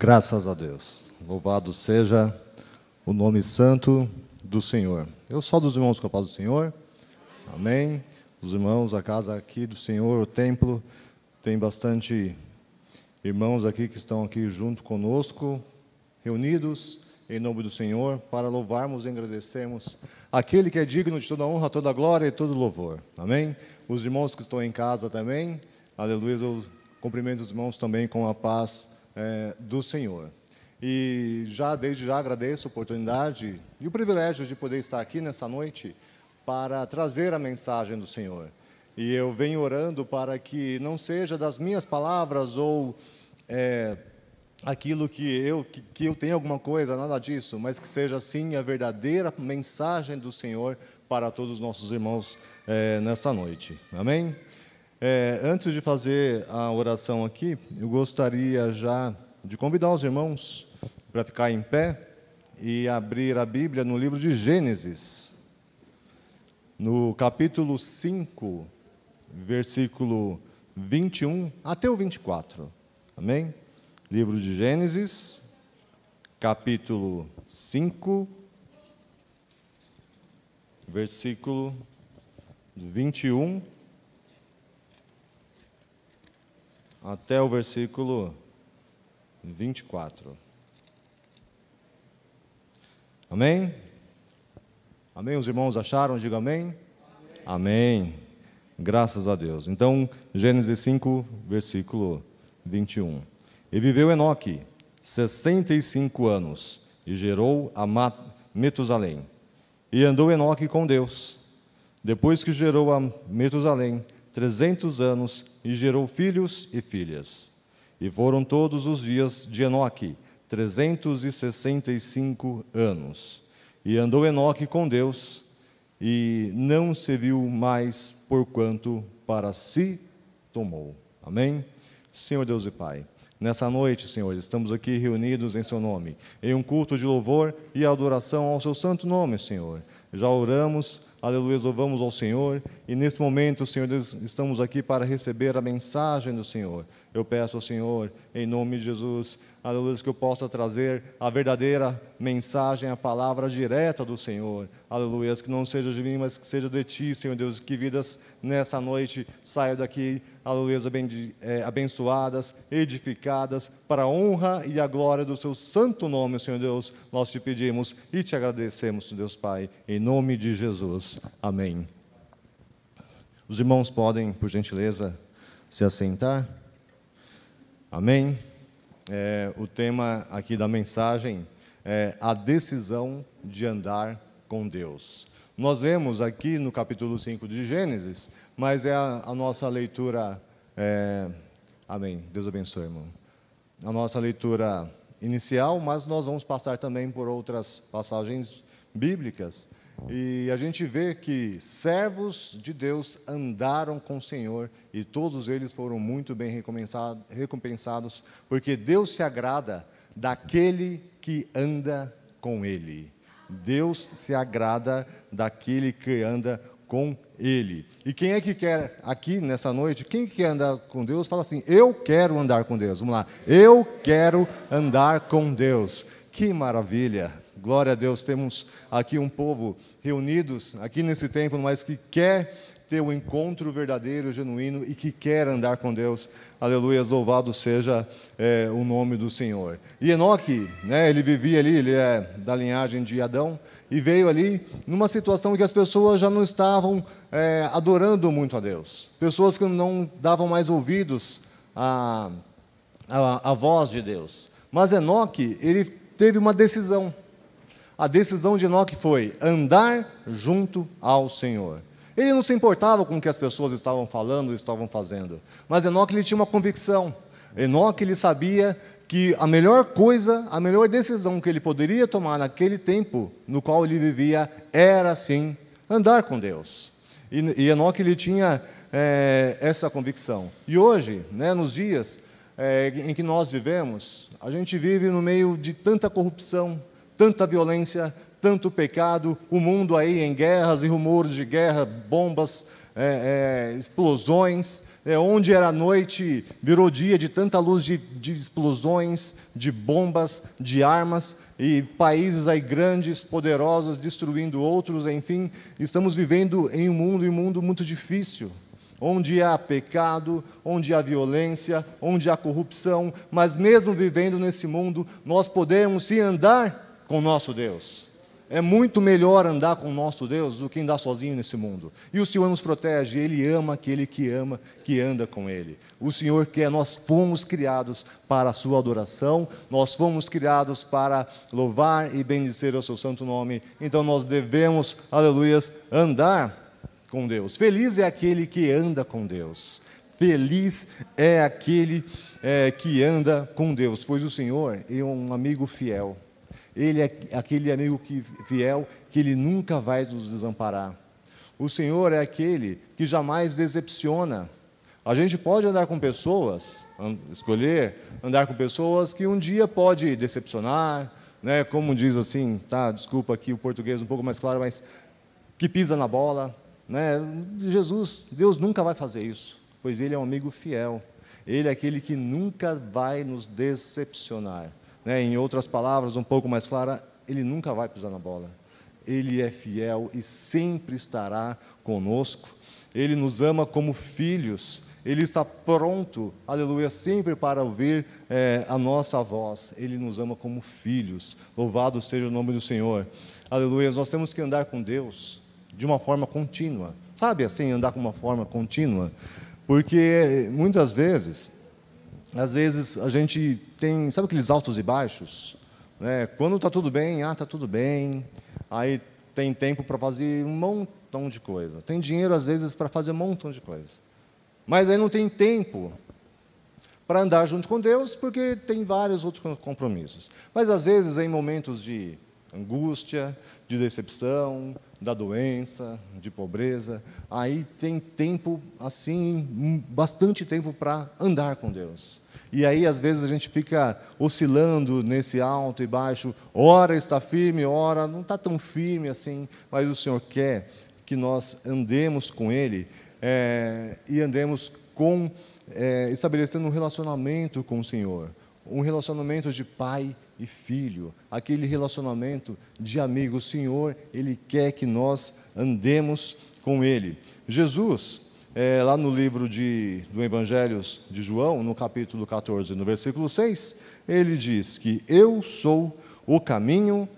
Graças a Deus. Louvado seja o nome santo do Senhor. Eu sou dos irmãos com a paz do Senhor. Amém. Os irmãos, a casa aqui do Senhor, o templo, tem bastante irmãos aqui que estão aqui junto conosco, reunidos em nome do Senhor, para louvarmos e agradecermos aquele que é digno de toda honra, toda glória e todo louvor. Amém? Os irmãos que estão em casa também, aleluia, eu cumprimento os irmãos também com a paz é, do Senhor. E já desde já agradeço a oportunidade e o privilégio de poder estar aqui nessa noite para trazer a mensagem do Senhor. E eu venho orando para que não seja das minhas palavras ou é, aquilo que eu que, que, eu tenha alguma coisa, nada disso, mas que seja sim a verdadeira mensagem do Senhor para todos os nossos irmãos é, nesta noite. Amém? É, antes de fazer a oração aqui, eu gostaria já de convidar os irmãos para ficar em pé e abrir a Bíblia no livro de Gênesis, no capítulo 5, versículo 21 até o 24. Amém? Livro de Gênesis, capítulo 5, versículo 21 até o versículo 24. Amém? Amém? Os irmãos acharam? Diga amém. amém. Amém. Graças a Deus. Então, Gênesis 5, versículo 21. E viveu Enoque 65 anos e gerou a Metusalém. E andou Enoque com Deus. Depois que gerou a Metusalém, trezentos anos e gerou filhos e filhas. E foram todos os dias de Enoque, trezentos e sessenta e cinco anos. E andou Enoque com Deus, e não se viu mais, porquanto para si tomou. Amém? Senhor Deus e Pai. Nessa noite, Senhor, estamos aqui reunidos em Seu nome, em um culto de louvor e adoração ao Seu santo nome, Senhor. Já oramos Aleluia, louvamos ao Senhor. E nesse momento, Senhor Deus, estamos aqui para receber a mensagem do Senhor. Eu peço ao Senhor, em nome de Jesus, aleluia, que eu possa trazer a verdadeira mensagem, a palavra direta do Senhor. Aleluia, que não seja de mim, mas que seja de Ti, Senhor Deus. Que vidas nessa noite saiam daqui, aleluia, é, abençoadas, edificadas, para a honra e a glória do Seu santo nome, Senhor Deus. Nós te pedimos e te agradecemos, Deus Pai, em nome de Jesus. Amém. Os irmãos podem, por gentileza, se assentar. Amém. É, o tema aqui da mensagem é a decisão de andar com Deus. Nós lemos aqui no capítulo 5 de Gênesis, mas é a, a nossa leitura. É, amém. Deus abençoe, irmão. A nossa leitura inicial, mas nós vamos passar também por outras passagens bíblicas e a gente vê que servos de Deus andaram com o Senhor e todos eles foram muito bem recompensados, porque Deus se agrada daquele que anda com Ele. Deus se agrada daquele que anda com Ele. E quem é que quer aqui nessa noite? Quem quer andar com Deus? Fala assim: Eu quero andar com Deus. Vamos lá. Eu quero andar com Deus. Que maravilha! Glória a Deus, temos aqui um povo reunidos aqui nesse templo, mas que quer ter o um encontro verdadeiro, genuíno e que quer andar com Deus. Aleluia, louvado seja é, o nome do Senhor. E Enoque, né, ele vivia ali, ele é da linhagem de Adão, e veio ali numa situação que as pessoas já não estavam é, adorando muito a Deus. Pessoas que não davam mais ouvidos à, à, à voz de Deus. Mas Enoque, ele teve uma decisão a decisão de Enoque foi andar junto ao Senhor. Ele não se importava com o que as pessoas estavam falando, estavam fazendo, mas Enoque ele tinha uma convicção. Enoque ele sabia que a melhor coisa, a melhor decisão que ele poderia tomar naquele tempo no qual ele vivia era sim andar com Deus. E, e Enoque ele tinha é, essa convicção. E hoje, né, nos dias é, em que nós vivemos, a gente vive no meio de tanta corrupção, tanta violência, tanto pecado, o mundo aí em guerras e rumores de guerra, bombas, é, é, explosões, é, onde era noite, virou dia de tanta luz de, de explosões, de bombas, de armas, e países aí grandes, poderosos, destruindo outros, enfim, estamos vivendo em um mundo, em um mundo muito difícil onde há pecado, onde há violência, onde há corrupção, mas mesmo vivendo nesse mundo, nós podemos sim andar com o nosso Deus. É muito melhor andar com o nosso Deus do que andar sozinho nesse mundo. E o Senhor nos protege, Ele ama aquele que ama, que anda com Ele. O Senhor quer, nós fomos criados para a Sua adoração, nós fomos criados para louvar e bendizer o Seu santo nome. Então nós devemos, aleluias, andar com Deus. Feliz é aquele que anda com Deus. Feliz é aquele é, que anda com Deus, pois o Senhor é um amigo fiel. Ele é aquele amigo que, fiel que ele nunca vai nos desamparar. O Senhor é aquele que jamais decepciona. A gente pode andar com pessoas, escolher andar com pessoas que um dia pode decepcionar, né? Como diz assim, tá? Desculpa aqui o português um pouco mais claro, mas que pisa na bola, né? Jesus, Deus nunca vai fazer isso, pois Ele é um amigo fiel. Ele é aquele que nunca vai nos decepcionar. Né? Em outras palavras, um pouco mais clara, Ele nunca vai pisar na bola. Ele é fiel e sempre estará conosco. Ele nos ama como filhos. Ele está pronto, aleluia, sempre para ouvir é, a nossa voz. Ele nos ama como filhos. Louvado seja o nome do Senhor. Aleluia. Nós temos que andar com Deus de uma forma contínua. Sabe assim, andar com uma forma contínua? Porque muitas vezes, às vezes a gente tem, sabe aqueles altos e baixos? Né? Quando está tudo bem, ah, está tudo bem. Aí tem tempo para fazer um montão de coisa. Tem dinheiro, às vezes, para fazer um montão de coisa. Mas aí não tem tempo para andar junto com Deus, porque tem vários outros compromissos. Mas às vezes, em momentos de angústia, de decepção, da doença, de pobreza. Aí tem tempo, assim, bastante tempo para andar com Deus. E aí, às vezes, a gente fica oscilando nesse alto e baixo. Ora está firme, ora não está tão firme assim. Mas o Senhor quer que nós andemos com Ele é, e andemos com, é, estabelecendo um relacionamento com o Senhor. Um relacionamento de pai e filho, aquele relacionamento de amigo. O Senhor, Ele quer que nós andemos com Ele. Jesus, é, lá no livro de, do Evangelho de João, no capítulo 14, no versículo 6, ele diz que eu sou o caminho,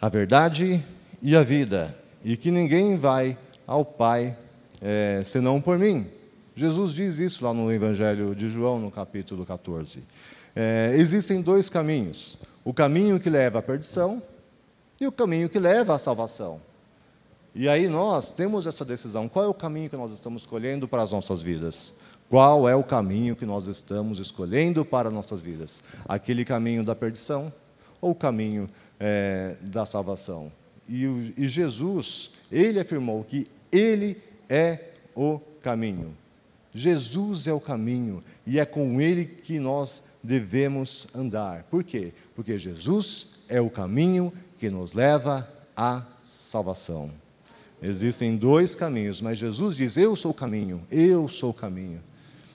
a verdade e a vida, e que ninguém vai ao Pai é, senão por mim. Jesus diz isso lá no Evangelho de João, no capítulo 14. É, existem dois caminhos: o caminho que leva à perdição e o caminho que leva à salvação. E aí nós temos essa decisão: qual é o caminho que nós estamos escolhendo para as nossas vidas? Qual é o caminho que nós estamos escolhendo para nossas vidas? Aquele caminho da perdição ou o caminho é, da salvação? E, e Jesus, ele afirmou que ele é o caminho. Jesus é o caminho e é com ele que nós devemos andar. Por quê? Porque Jesus é o caminho que nos leva à salvação. Existem dois caminhos, mas Jesus diz: Eu sou o caminho, eu sou o caminho.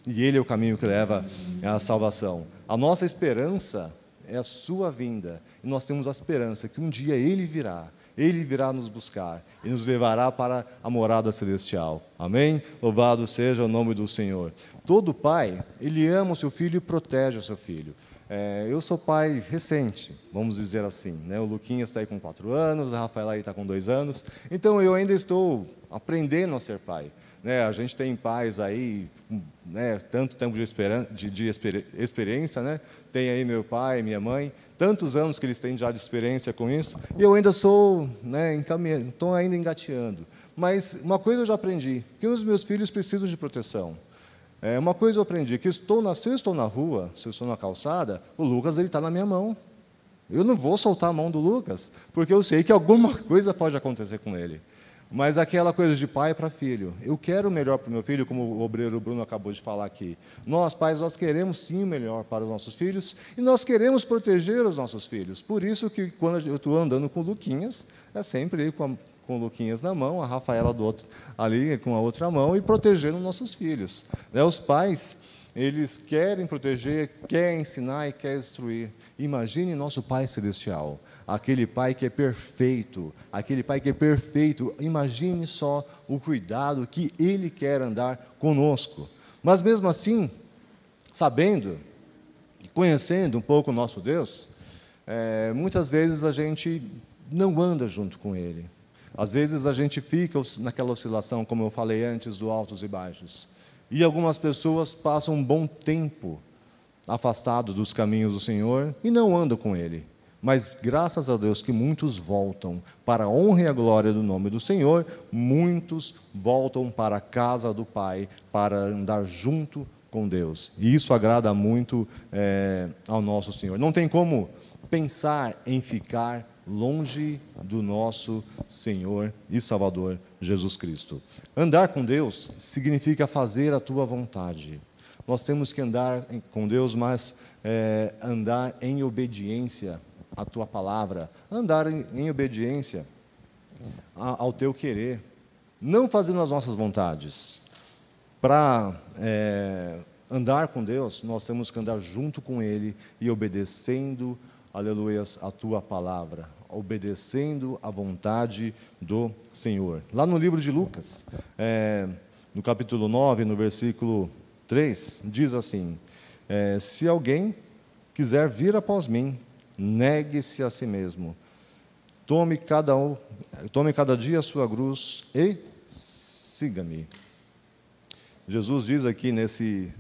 E Ele é o caminho que leva à salvação. A nossa esperança é a Sua vinda. E nós temos a esperança que um dia Ele virá ele virá nos buscar e nos levará para a morada celestial. Amém? Louvado seja o nome do Senhor. Todo pai, ele ama o seu filho e protege o seu filho. É, eu sou pai recente, vamos dizer assim. Né? O Luquinhas está aí com quatro anos, a Rafaela está com dois anos. Então eu ainda estou aprendendo a ser pai. Né? A gente tem pais aí, né, tanto tempo de, de, de experiência, né? tem aí meu pai, minha mãe, tantos anos que eles têm já de experiência com isso, e eu ainda sou, né, estou ainda engateando. Mas uma coisa eu já aprendi, que os meus filhos precisam de proteção. É, uma coisa eu aprendi, que estou na, se eu estou na rua, se eu estou na calçada, o Lucas está na minha mão. Eu não vou soltar a mão do Lucas, porque eu sei que alguma coisa pode acontecer com ele. Mas aquela coisa de pai para filho. Eu quero o melhor para o meu filho, como o obreiro Bruno acabou de falar aqui. Nós, pais, nós queremos sim o melhor para os nossos filhos e nós queremos proteger os nossos filhos. Por isso que quando eu estou andando com o Luquinhas, é sempre com a, com o Luquinhas na mão, a Rafaela do outro, ali com a outra mão e protegendo nossos filhos. Né? Os pais, eles querem proteger, querem ensinar e querem instruir. Imagine nosso Pai Celestial, aquele Pai que é perfeito, aquele Pai que é perfeito. Imagine só o cuidado que Ele quer andar conosco. Mas mesmo assim, sabendo, conhecendo um pouco o nosso Deus, é, muitas vezes a gente não anda junto com Ele. Às vezes a gente fica naquela oscilação, como eu falei antes, do altos e baixos. E algumas pessoas passam um bom tempo afastado dos caminhos do Senhor e não andam com Ele. Mas graças a Deus que muitos voltam para a honra e a glória do nome do Senhor, muitos voltam para a casa do Pai para andar junto com Deus. E isso agrada muito é, ao nosso Senhor. Não tem como pensar em ficar longe do nosso Senhor e Salvador Jesus Cristo. Andar com Deus significa fazer a tua vontade. Nós temos que andar com Deus, mas é, andar em obediência à tua palavra, andar em, em obediência ao teu querer, não fazendo as nossas vontades. Para é, andar com Deus, nós temos que andar junto com Ele e obedecendo, aleluias, a tua palavra, obedecendo a vontade do Senhor. Lá no livro de Lucas, é, no capítulo 9, no versículo 3, diz assim: é, Se alguém quiser vir após mim, negue-se a si mesmo, tome cada, tome cada dia a sua cruz e siga-me. Jesus diz aqui nesse,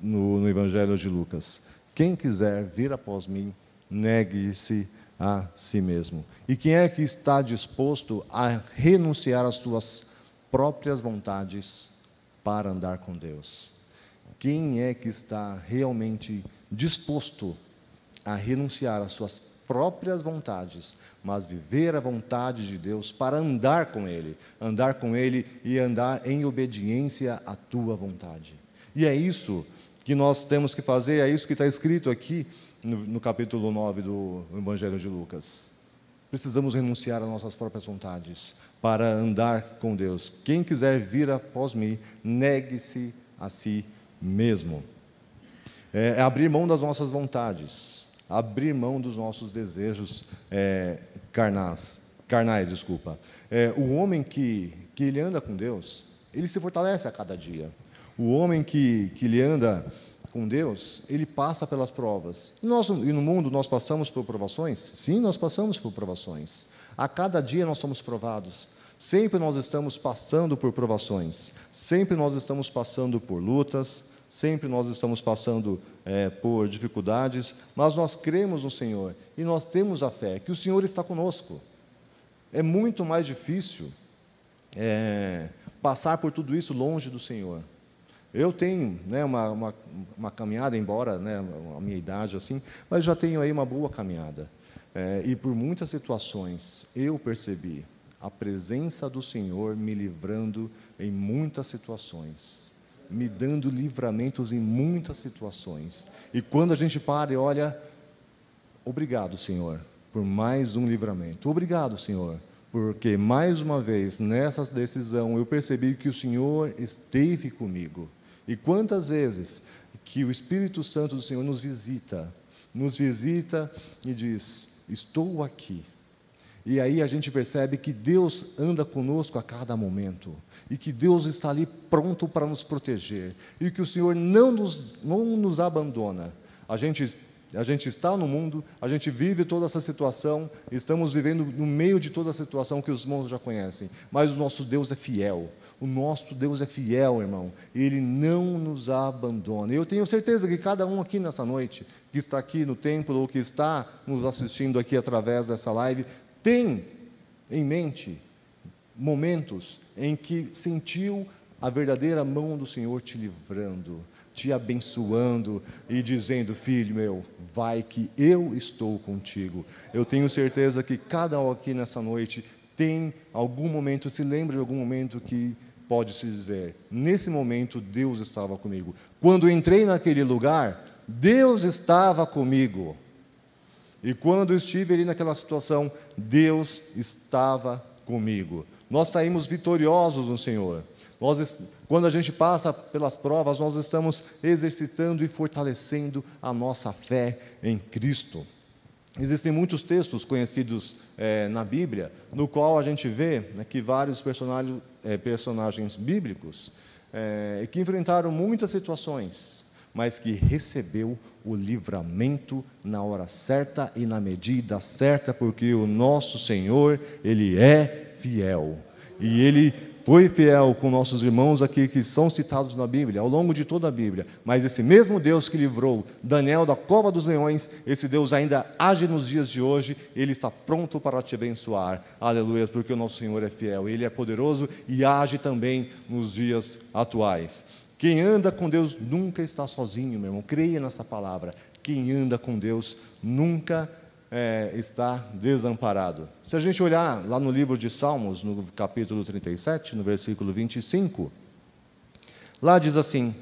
no, no Evangelho de Lucas: Quem quiser vir após mim, negue-se a si mesmo. E quem é que está disposto a renunciar às suas próprias vontades para andar com Deus? Quem é que está realmente disposto a renunciar às suas próprias vontades, mas viver a vontade de Deus para andar com Ele, andar com Ele e andar em obediência à tua vontade. E é isso que nós temos que fazer, é isso que está escrito aqui no, no capítulo 9 do Evangelho de Lucas. Precisamos renunciar às nossas próprias vontades para andar com Deus. Quem quiser vir após mim, negue-se a si mesmo. É, é, abrir mão das nossas vontades, abrir mão dos nossos desejos é, carnais, carnais, desculpa. É, o homem que, que ele anda com Deus, ele se fortalece a cada dia. O homem que, que ele anda com Deus, ele passa pelas provas. E, nós, e no mundo nós passamos por provações? Sim, nós passamos por provações. A cada dia nós somos provados. Sempre nós estamos passando por provações. Sempre nós estamos passando por lutas, sempre nós estamos passando é, por dificuldades, mas nós cremos no Senhor e nós temos a fé que o Senhor está conosco. É muito mais difícil é, passar por tudo isso longe do Senhor. Eu tenho né, uma, uma, uma, caminhada, embora né, a minha idade assim, mas já tenho aí uma boa caminhada. É, e por muitas situações eu percebi a presença do Senhor me livrando em muitas situações me dando livramentos em muitas situações. E quando a gente para e olha, obrigado, Senhor, por mais um livramento. Obrigado, Senhor, porque mais uma vez nessa decisão eu percebi que o Senhor esteve comigo. E quantas vezes que o Espírito Santo do Senhor nos visita, nos visita e diz: Estou aqui e aí a gente percebe que Deus anda conosco a cada momento e que Deus está ali pronto para nos proteger e que o Senhor não nos, não nos abandona. A gente, a gente está no mundo, a gente vive toda essa situação, estamos vivendo no meio de toda a situação que os irmãos já conhecem, mas o nosso Deus é fiel. O nosso Deus é fiel, irmão. Ele não nos abandona. Eu tenho certeza que cada um aqui nessa noite, que está aqui no templo ou que está nos assistindo aqui através dessa live, tem em mente momentos em que sentiu a verdadeira mão do Senhor te livrando, te abençoando e dizendo: Filho meu, vai que eu estou contigo. Eu tenho certeza que cada um aqui nessa noite tem algum momento, se lembra de algum momento que pode se dizer: Nesse momento Deus estava comigo. Quando entrei naquele lugar, Deus estava comigo. E quando estive ali naquela situação, Deus estava comigo. Nós saímos vitoriosos no Senhor. Nós, quando a gente passa pelas provas, nós estamos exercitando e fortalecendo a nossa fé em Cristo. Existem muitos textos conhecidos é, na Bíblia, no qual a gente vê né, que vários personagens, é, personagens bíblicos é, que enfrentaram muitas situações, mas que recebeu o livramento na hora certa e na medida certa, porque o nosso Senhor, Ele é fiel. E Ele foi fiel com nossos irmãos aqui que são citados na Bíblia, ao longo de toda a Bíblia. Mas esse mesmo Deus que livrou Daniel da cova dos leões, esse Deus ainda age nos dias de hoje, ele está pronto para te abençoar. Aleluia, porque o nosso Senhor é fiel, ele é poderoso e age também nos dias atuais. Quem anda com Deus nunca está sozinho, meu irmão. Creia nessa palavra. Quem anda com Deus nunca é, está desamparado. Se a gente olhar lá no livro de Salmos, no capítulo 37, no versículo 25, lá diz assim: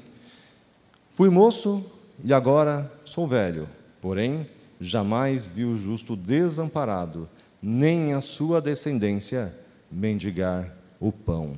Fui moço e agora sou velho, porém jamais vi o justo desamparado, nem a sua descendência mendigar o pão.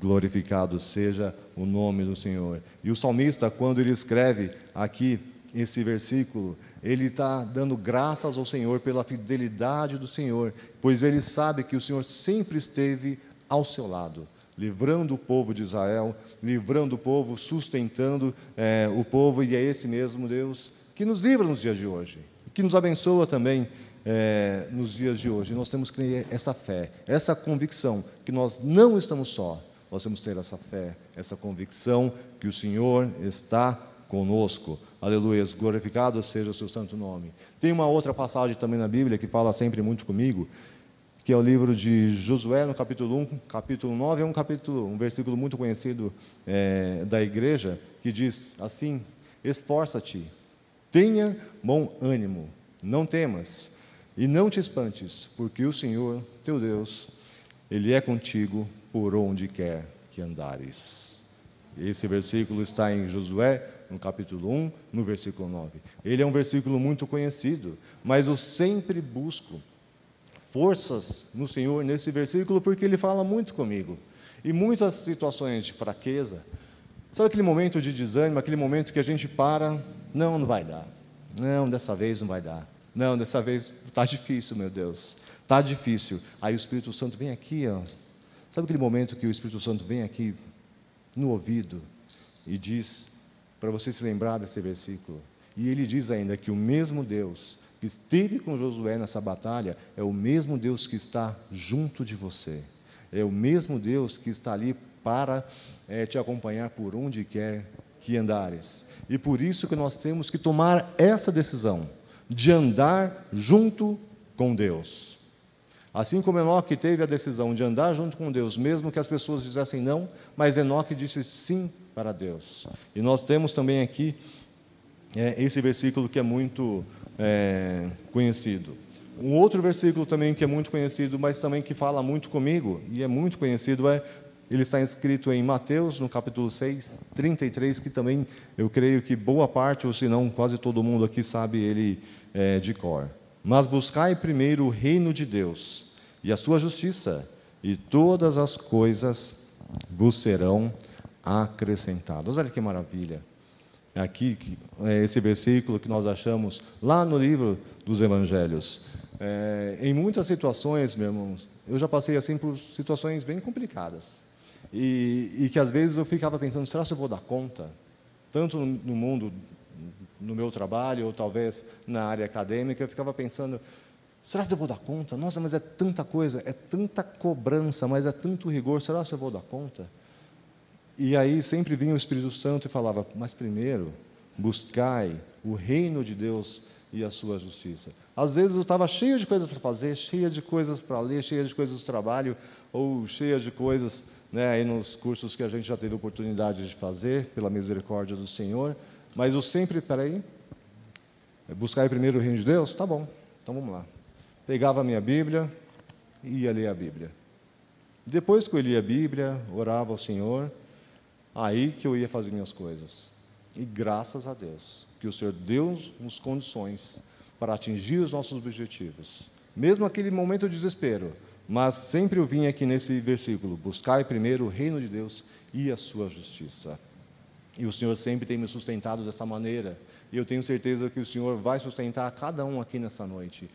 Glorificado seja o nome do Senhor. E o salmista, quando ele escreve aqui esse versículo, ele está dando graças ao Senhor pela fidelidade do Senhor, pois ele sabe que o Senhor sempre esteve ao seu lado, livrando o povo de Israel, livrando o povo, sustentando é, o povo, e é esse mesmo Deus que nos livra nos dias de hoje, que nos abençoa também é, nos dias de hoje. Nós temos que ter essa fé, essa convicção que nós não estamos só, nós temos que ter essa fé, essa convicção que o Senhor está conosco. Aleluia, glorificado seja o seu santo nome. Tem uma outra passagem também na Bíblia que fala sempre muito comigo, que é o livro de Josué, no capítulo 1, capítulo 9, é um capítulo, um versículo muito conhecido é, da igreja, que diz assim: Esforça-te, tenha bom ânimo, não temas, e não te espantes, porque o Senhor, teu Deus, Ele é contigo por onde quer que andares. Esse versículo está em Josué, no capítulo 1, no versículo 9. Ele é um versículo muito conhecido, mas eu sempre busco forças no Senhor nesse versículo porque ele fala muito comigo. E muitas situações de fraqueza, sabe aquele momento de desânimo, aquele momento que a gente para, não, não vai dar. Não, dessa vez não vai dar. Não, dessa vez está difícil, meu Deus. Está difícil. Aí o Espírito Santo vem aqui, ó. Sabe aquele momento que o Espírito Santo vem aqui no ouvido e diz para você se lembrar desse versículo. E ele diz ainda que o mesmo Deus que esteve com Josué nessa batalha é o mesmo Deus que está junto de você. É o mesmo Deus que está ali para é, te acompanhar por onde quer que andares. E por isso que nós temos que tomar essa decisão de andar junto com Deus. Assim como Enoque teve a decisão de andar junto com Deus, mesmo que as pessoas dissessem não, mas Enoque disse sim para Deus. E nós temos também aqui é, esse versículo que é muito é, conhecido. Um outro versículo também que é muito conhecido, mas também que fala muito comigo, e é muito conhecido, é ele está escrito em Mateus, no capítulo 6, 33, que também eu creio que boa parte, ou se não quase todo mundo aqui sabe ele é, de cor. Mas buscai primeiro o reino de Deus e a sua justiça, e todas as coisas vos serão acrescentadas. Olha que maravilha. Aqui, é esse versículo que nós achamos lá no livro dos Evangelhos. É, em muitas situações, meus irmãos, eu já passei assim por situações bem complicadas. E, e que às vezes eu ficava pensando: será que eu vou dar conta? Tanto no mundo no meu trabalho, ou talvez na área acadêmica, eu ficava pensando: será que eu vou dar conta? Nossa, mas é tanta coisa, é tanta cobrança, mas é tanto rigor, será que eu vou dar conta? E aí sempre vinha o Espírito Santo e falava: mas primeiro, buscai o reino de Deus e a sua justiça. Às vezes eu estava cheio de coisas para fazer, cheia de coisas para ler, cheia de coisas do trabalho, ou cheia de coisas né, aí nos cursos que a gente já teve oportunidade de fazer, pela misericórdia do Senhor. Mas eu sempre, peraí, buscar primeiro o reino de Deus? Tá bom, então vamos lá. Pegava a minha Bíblia e ia ler a Bíblia. Depois que eu lia a Bíblia, orava ao Senhor, aí que eu ia fazer minhas coisas. E graças a Deus, que o Senhor deu-nos condições para atingir os nossos objetivos. Mesmo aquele momento de desespero, Mas sempre eu vim aqui nesse versículo: buscai primeiro o reino de Deus e a sua justiça. E o Senhor sempre tem me sustentado dessa maneira. E eu tenho certeza que o Senhor vai sustentar cada um aqui nessa noite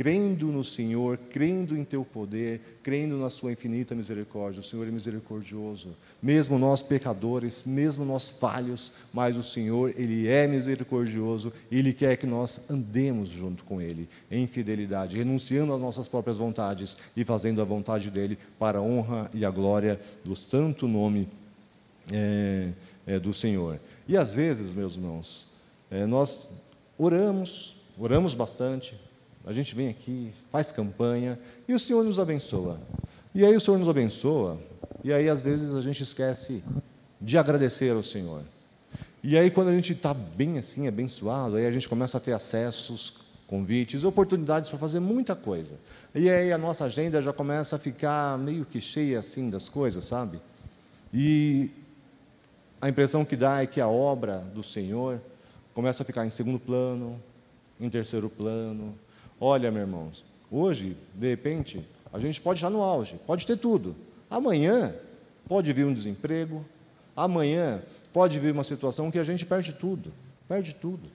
crendo no Senhor, crendo em teu poder, crendo na sua infinita misericórdia. O Senhor é misericordioso, mesmo nós pecadores, mesmo nós falhos, mas o Senhor, ele é misericordioso e ele quer que nós andemos junto com ele em fidelidade, renunciando às nossas próprias vontades e fazendo a vontade dele para a honra e a glória do santo nome é, é, do Senhor. E às vezes, meus irmãos, é, nós oramos, oramos bastante, a gente vem aqui, faz campanha e o Senhor nos abençoa. E aí o Senhor nos abençoa, e aí às vezes a gente esquece de agradecer ao Senhor. E aí quando a gente está bem assim, abençoado, aí a gente começa a ter acessos, convites, oportunidades para fazer muita coisa. E aí a nossa agenda já começa a ficar meio que cheia assim das coisas, sabe? E a impressão que dá é que a obra do Senhor começa a ficar em segundo plano, em terceiro plano, Olha, meus irmãos, hoje, de repente, a gente pode estar no auge, pode ter tudo. Amanhã pode vir um desemprego, amanhã pode vir uma situação que a gente perde tudo, perde tudo.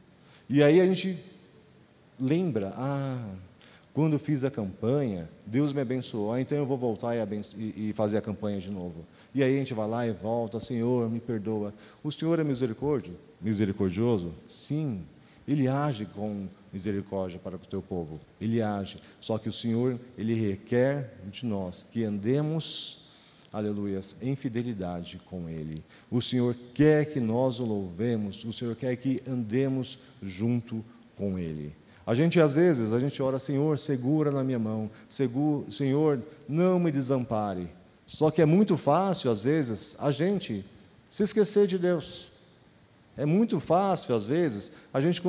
E aí a gente lembra, ah, quando fiz a campanha, Deus me abençoou, ah, então eu vou voltar e, e fazer a campanha de novo. E aí a gente vai lá e volta, Senhor, me perdoa. O Senhor é misericórdia, misericordioso? Sim, Ele age com misericórdia para o teu povo. Ele age. Só que o Senhor, ele requer de nós que andemos, aleluias, em fidelidade com ele. O Senhor quer que nós o louvemos, o Senhor quer que andemos junto com ele. A gente às vezes, a gente ora, Senhor, segura na minha mão, Senhor, não me desampare. Só que é muito fácil às vezes a gente se esquecer de Deus. É muito fácil, às vezes, a gente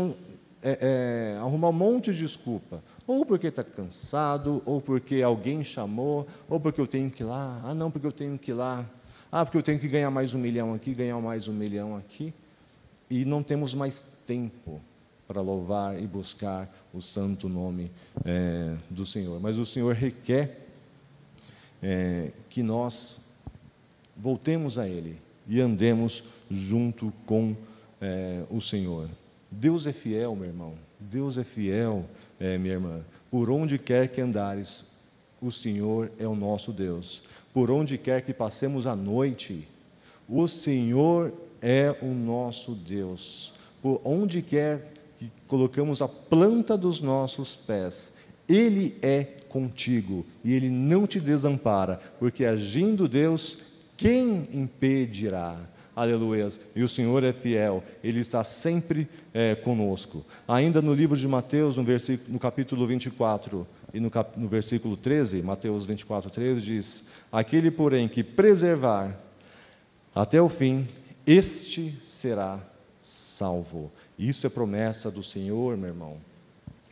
é, é, arrumar um monte de desculpa. Ou porque está cansado, ou porque alguém chamou, ou porque eu tenho que ir lá. Ah, não, porque eu tenho que ir lá. Ah, porque eu tenho que ganhar mais um milhão aqui, ganhar mais um milhão aqui. E não temos mais tempo para louvar e buscar o santo nome é, do Senhor. Mas o Senhor requer é, que nós voltemos a Ele e andemos junto com é, o Senhor. Deus é fiel, meu irmão. Deus é fiel, é, minha irmã. Por onde quer que andares, o Senhor é o nosso Deus. Por onde quer que passemos a noite, o Senhor é o nosso Deus. Por onde quer que colocamos a planta dos nossos pés, Ele é contigo e Ele não te desampara, porque agindo Deus, quem impedirá? Aleluia. E o Senhor é fiel, Ele está sempre é, conosco. Ainda no livro de Mateus, no, versículo, no capítulo 24 e no, cap, no versículo 13, Mateus 24, 13, diz: Aquele, porém, que preservar até o fim, este será salvo. Isso é promessa do Senhor, meu irmão.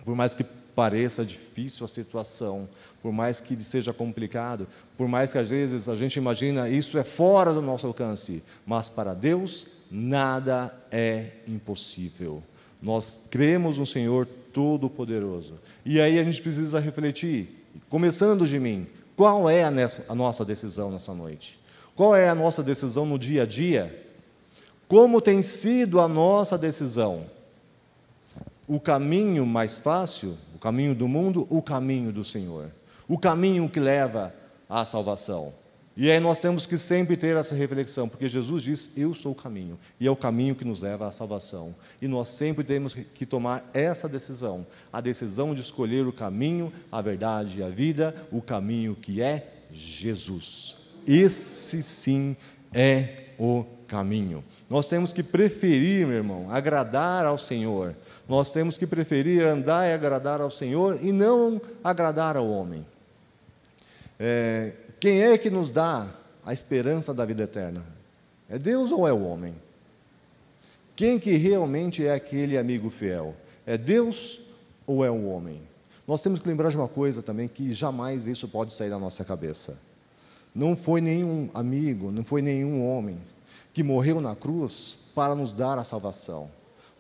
Por mais que pareça difícil a situação, por mais que seja complicado, por mais que às vezes a gente imagina isso é fora do nosso alcance, mas para Deus nada é impossível. Nós cremos no Senhor Todo-Poderoso. E aí a gente precisa refletir, começando de mim, qual é a, a nossa decisão nessa noite? Qual é a nossa decisão no dia a dia? Como tem sido a nossa decisão? O caminho mais fácil caminho do mundo, o caminho do Senhor, o caminho que leva à salvação. E aí nós temos que sempre ter essa reflexão, porque Jesus diz: Eu sou o caminho, e é o caminho que nos leva à salvação. E nós sempre temos que tomar essa decisão, a decisão de escolher o caminho, a verdade e a vida, o caminho que é Jesus. Esse sim é o caminho. Nós temos que preferir, meu irmão, agradar ao Senhor. Nós temos que preferir andar e agradar ao Senhor e não agradar ao homem. É, quem é que nos dá a esperança da vida eterna? É Deus ou é o homem? Quem que realmente é aquele amigo fiel? É Deus ou é o homem? Nós temos que lembrar de uma coisa também que jamais isso pode sair da nossa cabeça. Não foi nenhum amigo, não foi nenhum homem que morreu na cruz para nos dar a salvação.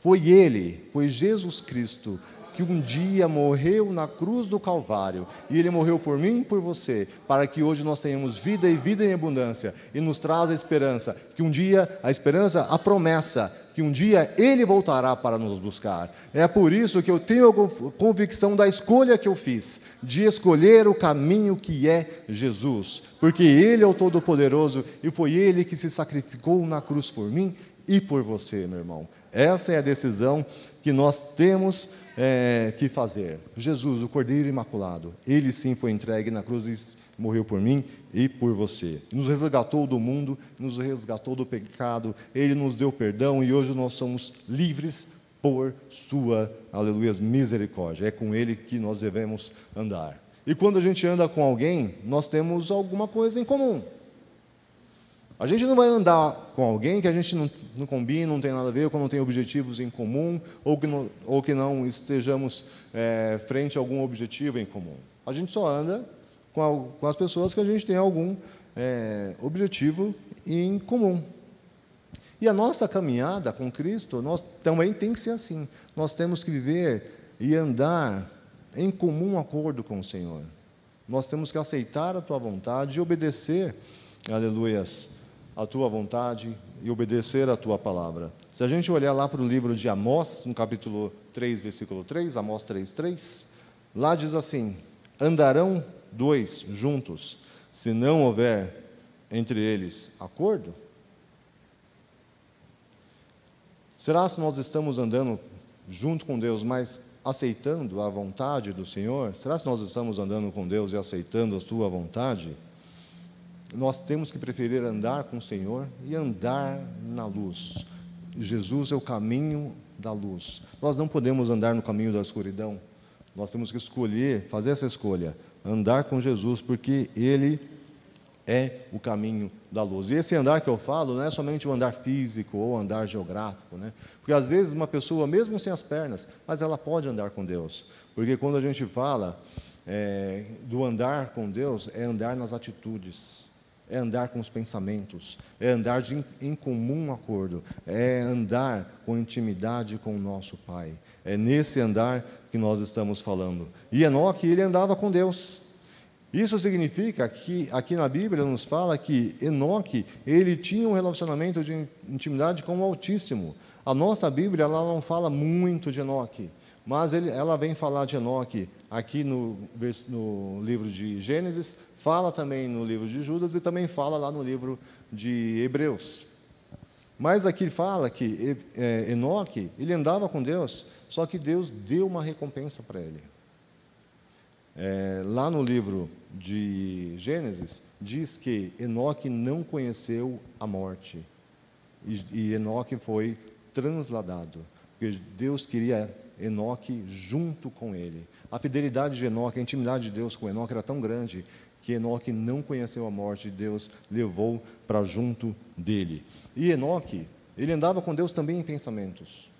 Foi Ele, foi Jesus Cristo, que um dia morreu na cruz do Calvário, e Ele morreu por mim e por você, para que hoje nós tenhamos vida e vida em abundância, e nos traz a esperança, que um dia, a esperança, a promessa, que um dia Ele voltará para nos buscar. É por isso que eu tenho a convicção da escolha que eu fiz, de escolher o caminho que é Jesus, porque Ele é o Todo-Poderoso e foi Ele que se sacrificou na cruz por mim e por você, meu irmão. Essa é a decisão que nós temos é, que fazer. Jesus, o Cordeiro Imaculado, ele sim foi entregue na cruz morreu por mim e por você. Nos resgatou do mundo, nos resgatou do pecado, ele nos deu perdão e hoje nós somos livres por sua, aleluia, misericórdia. É com ele que nós devemos andar. E quando a gente anda com alguém, nós temos alguma coisa em comum. A gente não vai andar com alguém que a gente não, não combina, não tem nada a ver, ou que não tem objetivos em comum, ou que não, ou que não estejamos é, frente a algum objetivo em comum. A gente só anda com, com as pessoas que a gente tem algum é, objetivo em comum. E a nossa caminhada com Cristo, nós também tem que ser assim. Nós temos que viver e andar em comum acordo com o Senhor. Nós temos que aceitar a tua vontade e obedecer, aleluias, a tua vontade e obedecer a tua palavra. Se a gente olhar lá para o livro de Amós, no capítulo 3, versículo 3, Amós 3, 3, lá diz assim: Andarão dois juntos, se não houver entre eles acordo? Será que nós estamos andando junto com Deus, mas aceitando a vontade do Senhor? Será que nós estamos andando com Deus e aceitando a sua vontade? nós temos que preferir andar com o Senhor e andar na luz. Jesus é o caminho da luz. Nós não podemos andar no caminho da escuridão. Nós temos que escolher, fazer essa escolha, andar com Jesus, porque Ele é o caminho da luz. E esse andar que eu falo não é somente o andar físico ou andar geográfico, né? Porque às vezes uma pessoa, mesmo sem as pernas, mas ela pode andar com Deus. Porque quando a gente fala é, do andar com Deus, é andar nas atitudes é andar com os pensamentos, é andar de, em comum acordo, é andar com intimidade com o nosso Pai. É nesse andar que nós estamos falando. E Enoque, ele andava com Deus. Isso significa que aqui na Bíblia nos fala que Enoque, ele tinha um relacionamento de intimidade com o Altíssimo. A nossa Bíblia ela não fala muito de Enoque, mas ele, ela vem falar de Enoque aqui no, no livro de Gênesis, Fala também no livro de Judas e também fala lá no livro de Hebreus. Mas aqui fala que é, Enoque, ele andava com Deus, só que Deus deu uma recompensa para ele. É, lá no livro de Gênesis, diz que Enoque não conheceu a morte. E, e Enoque foi transladado. Porque Deus queria Enoque junto com ele. A fidelidade de Enoque, a intimidade de Deus com Enoque era tão grande que Enoque não conheceu a morte, Deus levou para junto dele. E Enoque, ele andava com Deus também em pensamentos.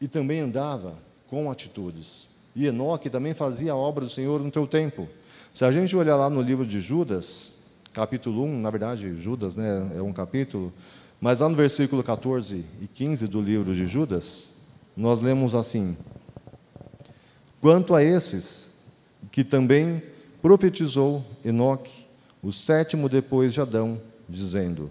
E também andava com atitudes. E Enoque também fazia a obra do Senhor no teu tempo. Se a gente olhar lá no livro de Judas, capítulo 1, na verdade, Judas né, é um capítulo, mas lá no versículo 14 e 15 do livro de Judas, nós lemos assim: Quanto a esses que também profetizou Enoque, o sétimo depois de Adão, dizendo: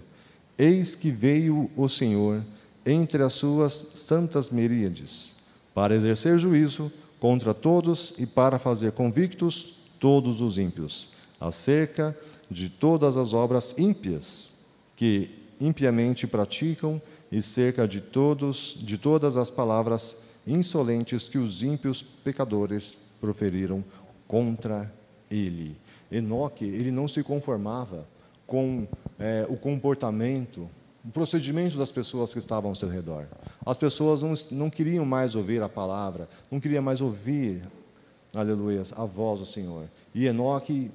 Eis que veio o Senhor entre as suas santas miríades, para exercer juízo contra todos e para fazer convictos todos os ímpios, acerca de todas as obras ímpias que impiamente praticam e cerca de todos de todas as palavras insolentes que os ímpios pecadores proferiram contra ele. Enoque, ele não se conformava com é, o comportamento, o procedimento das pessoas que estavam ao seu redor. As pessoas não, não queriam mais ouvir a palavra, não queriam mais ouvir, aleluia, a voz do Senhor. E Enoque,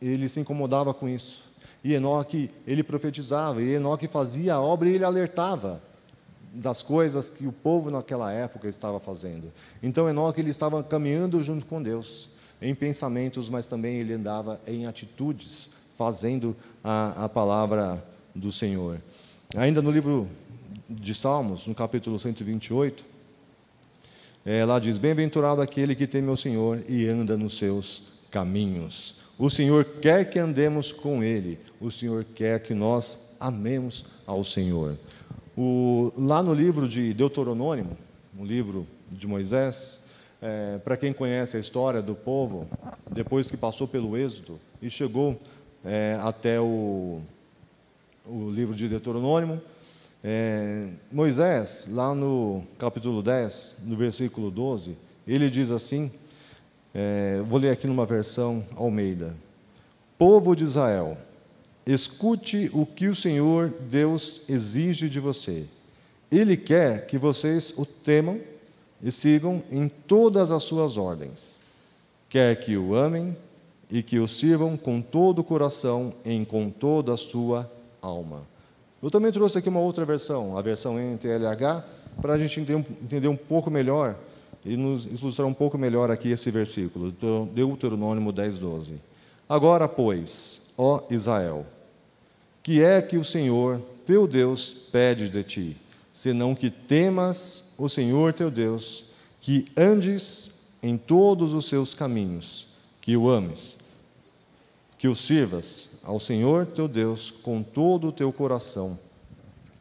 ele se incomodava com isso. E Enoque, ele profetizava, e Enoque fazia a obra e ele alertava das coisas que o povo naquela época estava fazendo. Então Enoque ele estava caminhando junto com Deus em pensamentos, mas também ele andava em atitudes, fazendo a, a palavra do Senhor. Ainda no livro de Salmos, no capítulo 128, é, lá diz: Bem-aventurado aquele que teme ao Senhor e anda nos seus caminhos. O Senhor quer que andemos com Ele, o Senhor quer que nós amemos ao Senhor. O, lá no livro de Deuteronômio, um livro de Moisés, é, para quem conhece a história do povo, depois que passou pelo êxodo e chegou é, até o, o livro de Deuteronômio, é, Moisés, lá no capítulo 10, no versículo 12, ele diz assim: é, vou ler aqui numa versão Almeida. Povo de Israel, escute o que o Senhor Deus exige de você. Ele quer que vocês o temam e sigam em todas as suas ordens. Quer que o amem e que o sirvam com todo o coração e com toda a sua alma. Eu também trouxe aqui uma outra versão, a versão NTLH, para a gente entender um pouco melhor e nos ilustrar um pouco melhor aqui esse versículo, Deuteronômio 10, 12. Agora, pois, ó Israel, que é que o Senhor, teu Deus, pede de ti, senão que temas o Senhor teu Deus, que andes em todos os seus caminhos, que o ames, que o sirvas ao Senhor teu Deus com todo o teu coração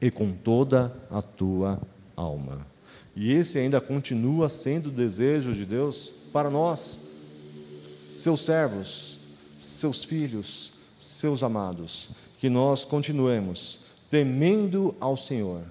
e com toda a tua alma. E esse ainda continua sendo o desejo de Deus para nós, seus servos, seus filhos, seus amados, que nós continuemos temendo ao Senhor.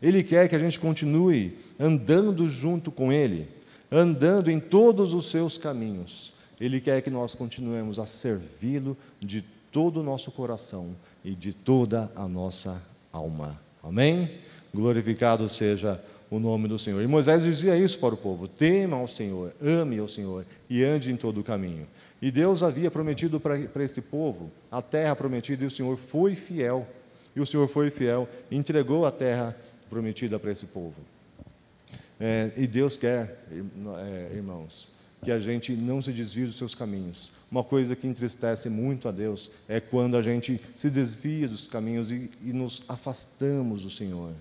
Ele quer que a gente continue andando junto com Ele, andando em todos os seus caminhos. Ele quer que nós continuemos a servi-lo de todo o nosso coração e de toda a nossa alma. Amém? Glorificado seja o nome do Senhor. E Moisés dizia isso para o povo: tema ao Senhor, ame ao Senhor e ande em todo o caminho. E Deus havia prometido para, esse povo a terra prometida e o Senhor foi fiel. E o Senhor foi fiel entregou a terra prometida para esse povo. É, e Deus quer, é, irmãos, que a gente não se desvie dos seus caminhos. Uma coisa que entristece muito a Deus é quando a gente se desvia dos caminhos e, e nos afastamos do Senhor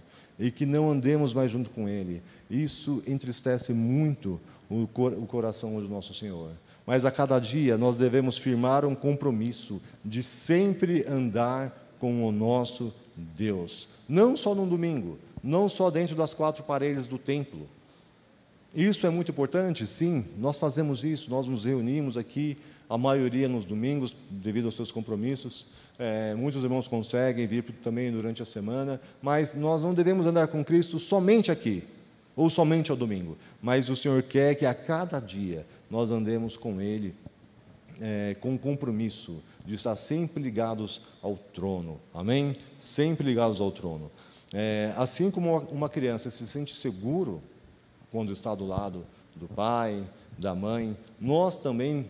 e que não andemos mais junto com Ele. Isso entristece muito o, cor, o coração do nosso Senhor. Mas a cada dia nós devemos firmar um compromisso de sempre andar com o nosso Deus. Não só no domingo, não só dentro das quatro paredes do templo, isso é muito importante? Sim, nós fazemos isso, nós nos reunimos aqui, a maioria nos domingos, devido aos seus compromissos. É, muitos irmãos conseguem vir também durante a semana, mas nós não devemos andar com Cristo somente aqui, ou somente ao domingo. Mas o Senhor quer que a cada dia nós andemos com Ele, é, com compromisso de estar sempre ligados ao trono. Amém? Sempre ligados ao trono. É, assim como uma criança se sente seguro quando está do lado do pai, da mãe, nós também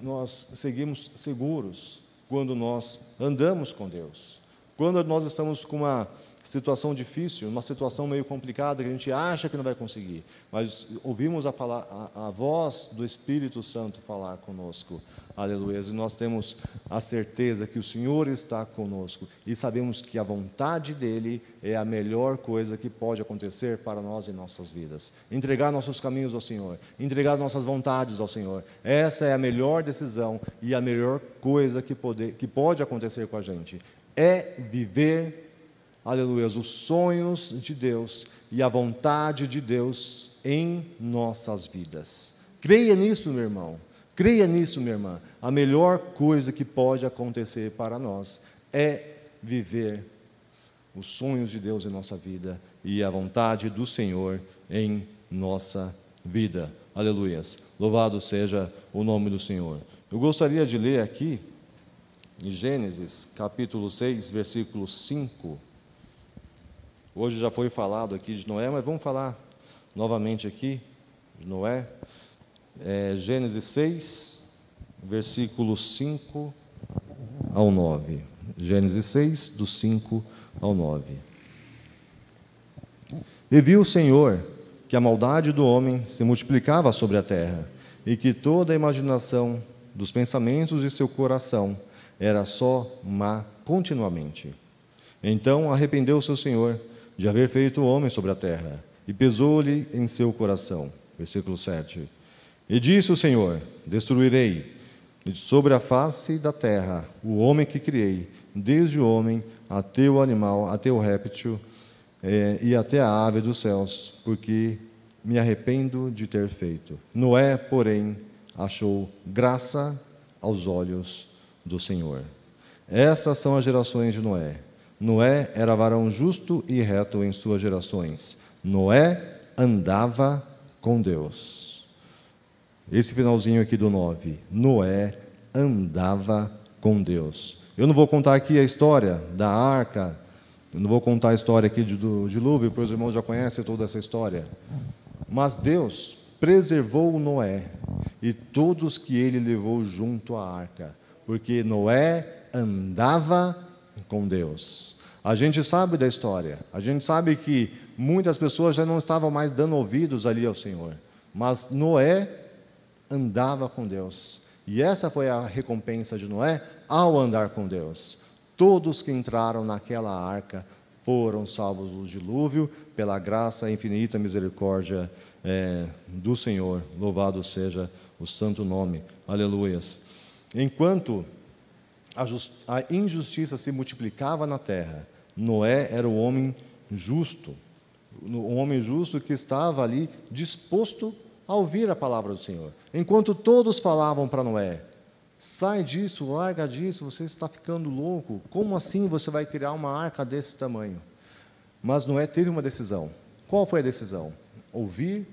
nós seguimos seguros quando nós andamos com Deus. Quando nós estamos com uma situação difícil, uma situação meio complicada que a gente acha que não vai conseguir, mas ouvimos a, a, a voz do Espírito Santo falar conosco, aleluia, e nós temos a certeza que o Senhor está conosco. E sabemos que a vontade dEle é a melhor coisa que pode acontecer para nós em nossas vidas. Entregar nossos caminhos ao Senhor, entregar nossas vontades ao Senhor, essa é a melhor decisão e a melhor coisa que, pode, que pode acontecer com a gente, é viver aleluia, os sonhos de Deus e a vontade de Deus em nossas vidas. Creia nisso, meu irmão. Creia nisso, minha irmã. A melhor coisa que pode acontecer para nós é viver os sonhos de Deus em nossa vida e a vontade do Senhor em nossa vida. Aleluias. Louvado seja o nome do Senhor. Eu gostaria de ler aqui em Gênesis, capítulo 6, versículo 5. Hoje já foi falado aqui de Noé, mas vamos falar novamente aqui de Noé. É, Gênesis 6, versículo 5 ao 9. Gênesis 6, do 5 ao 9. E viu o Senhor que a maldade do homem se multiplicava sobre a terra, e que toda a imaginação dos pensamentos de seu coração era só má continuamente. Então arrependeu-se o Senhor de haver feito o homem sobre a terra, e pesou-lhe em seu coração. Versículo 7. E disse o Senhor: Destruirei sobre a face da terra o homem que criei, desde o homem até o animal, até o réptil é, e até a ave dos céus, porque me arrependo de ter feito. Noé, porém, achou graça aos olhos do Senhor. Essas são as gerações de Noé. Noé era varão justo e reto em suas gerações. Noé andava com Deus. Esse finalzinho aqui do 9. Noé andava com Deus. Eu não vou contar aqui a história da arca, não vou contar a história aqui do dilúvio, porque os irmãos já conhecem toda essa história. Mas Deus preservou Noé e todos que ele levou junto à arca, porque Noé andava com Deus. A gente sabe da história, a gente sabe que muitas pessoas já não estavam mais dando ouvidos ali ao Senhor, mas Noé andava com Deus. E essa foi a recompensa de Noé ao andar com Deus. Todos que entraram naquela arca foram salvos do dilúvio pela graça e infinita misericórdia é, do Senhor. Louvado seja o santo nome. Aleluias. Enquanto a, a injustiça se multiplicava na terra, Noé era o homem justo, o homem justo que estava ali disposto a ouvir a palavra do Senhor. Enquanto todos falavam para Noé: sai disso, larga disso, você está ficando louco. Como assim você vai criar uma arca desse tamanho? Mas Noé teve uma decisão. Qual foi a decisão? Ouvir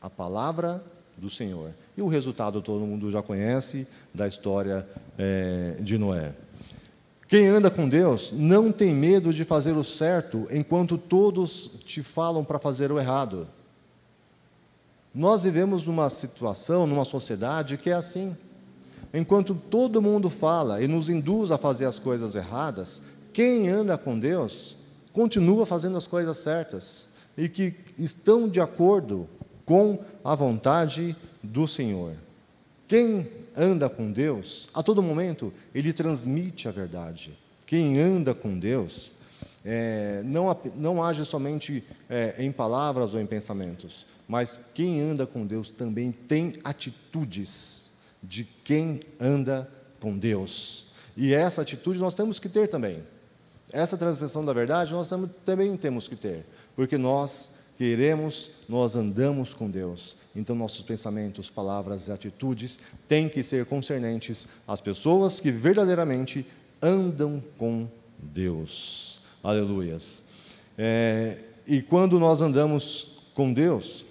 a palavra do Senhor. E o resultado todo mundo já conhece da história é, de Noé. Quem anda com Deus não tem medo de fazer o certo enquanto todos te falam para fazer o errado. Nós vivemos numa situação, numa sociedade que é assim. Enquanto todo mundo fala e nos induz a fazer as coisas erradas, quem anda com Deus continua fazendo as coisas certas e que estão de acordo com a vontade do Senhor. Quem anda com Deus, a todo momento, ele transmite a verdade. Quem anda com Deus, é, não, não age somente é, em palavras ou em pensamentos, mas quem anda com Deus também tem atitudes de quem anda com Deus. E essa atitude nós temos que ter também. Essa transmissão da verdade nós também temos que ter, porque nós queremos, nós andamos com Deus. Então, nossos pensamentos, palavras e atitudes têm que ser concernentes às pessoas que verdadeiramente andam com Deus. Aleluias. É, e quando nós andamos com Deus,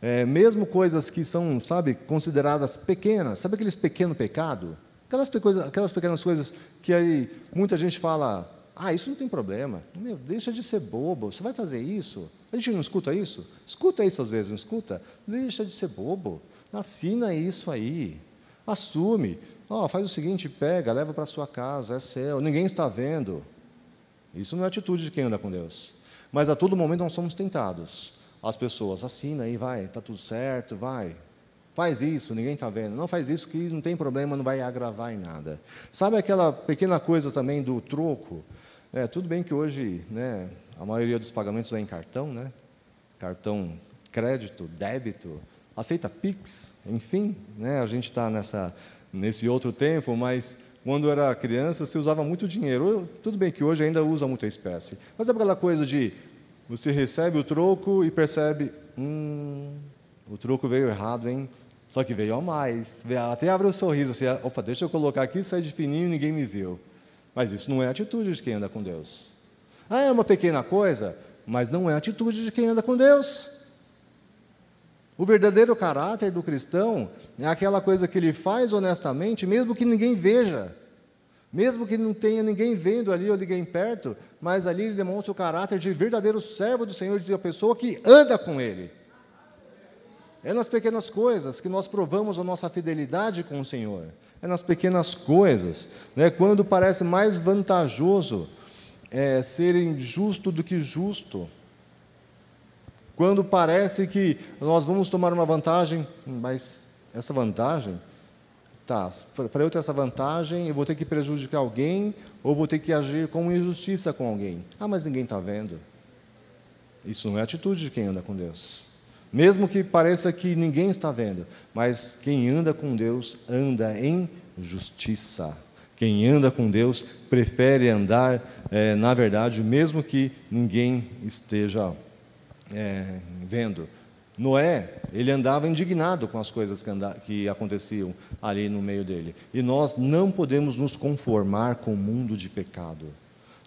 é, mesmo coisas que são, sabe, consideradas pequenas, sabe aqueles pequeno pecado? Aquelas, aquelas pequenas coisas que aí muita gente fala, ah, isso não tem problema. Meu, deixa de ser bobo. Você vai fazer isso? A gente não escuta isso? Escuta isso às vezes, não escuta? Deixa de ser bobo. Assina isso aí. Assume. Oh, faz o seguinte, pega, leva para sua casa, é seu, ninguém está vendo. Isso não é atitude de quem anda com Deus. Mas a todo momento nós somos tentados. As pessoas, assina aí, vai, está tudo certo, vai. Faz isso, ninguém está vendo. Não faz isso que não tem problema, não vai agravar em nada. Sabe aquela pequena coisa também do troco? É, tudo bem que hoje né, a maioria dos pagamentos é em cartão, né? cartão crédito, débito, aceita Pix, enfim, né? a gente está nesse outro tempo, mas quando era criança se usava muito dinheiro. Tudo bem que hoje ainda usa muita espécie, mas é aquela coisa de você recebe o troco e percebe, hum, o troco veio errado, hein? Só que veio a mais. Até abre um sorriso, assim, opa, deixa eu colocar aqui, sai de fininho ninguém me viu. Mas isso não é atitude de quem anda com Deus. Ah, é uma pequena coisa, mas não é atitude de quem anda com Deus. O verdadeiro caráter do cristão é aquela coisa que ele faz honestamente, mesmo que ninguém veja. Mesmo que não tenha ninguém vendo ali ou ninguém perto, mas ali ele demonstra o caráter de verdadeiro servo do Senhor, de uma pessoa que anda com Ele. É nas pequenas coisas que nós provamos a nossa fidelidade com o Senhor é nas pequenas coisas. Né? Quando parece mais vantajoso é, ser injusto do que justo. Quando parece que nós vamos tomar uma vantagem, mas essa vantagem tá, para eu ter essa vantagem, eu vou ter que prejudicar alguém ou vou ter que agir com injustiça com alguém. Ah, mas ninguém está vendo. Isso não é atitude de quem anda com Deus. Mesmo que pareça que ninguém está vendo, mas quem anda com Deus anda em justiça. Quem anda com Deus prefere andar é, na verdade, mesmo que ninguém esteja é, vendo. Noé, ele andava indignado com as coisas que, anda, que aconteciam ali no meio dele. E nós não podemos nos conformar com o mundo de pecado.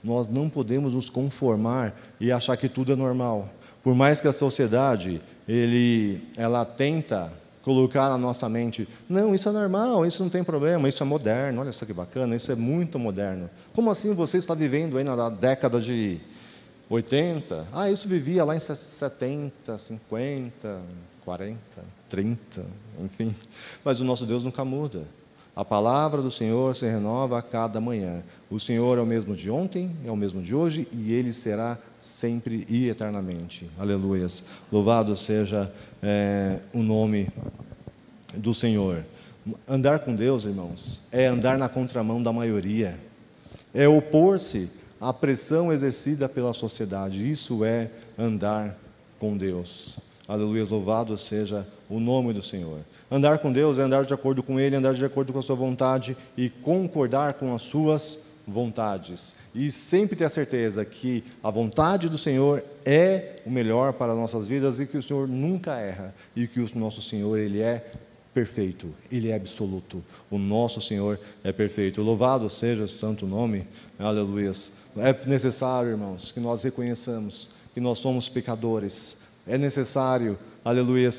Nós não podemos nos conformar e achar que tudo é normal. Por mais que a sociedade ele, ela tenta colocar na nossa mente, não, isso é normal, isso não tem problema, isso é moderno, olha só que bacana, isso é muito moderno. Como assim você está vivendo aí na década de 80? Ah, isso vivia lá em 70, 50, 40, 30, enfim. Mas o nosso Deus nunca muda. A palavra do Senhor se renova a cada manhã. O Senhor é o mesmo de ontem, é o mesmo de hoje e ele será sempre e eternamente. Aleluias. Louvado seja é, o nome do Senhor. Andar com Deus, irmãos, é andar na contramão da maioria, é opor-se à pressão exercida pela sociedade. Isso é andar com Deus. Aleluia, louvado seja o nome do Senhor. Andar com Deus é andar de acordo com Ele, andar de acordo com a Sua vontade e concordar com as Suas vontades. E sempre ter a certeza que a vontade do Senhor é o melhor para as nossas vidas e que o Senhor nunca erra e que o nosso Senhor ele é perfeito, ele é absoluto. O nosso Senhor é perfeito. Louvado seja o santo nome. Aleluia. É necessário, irmãos, que nós reconheçamos que nós somos pecadores. É necessário, aleluia,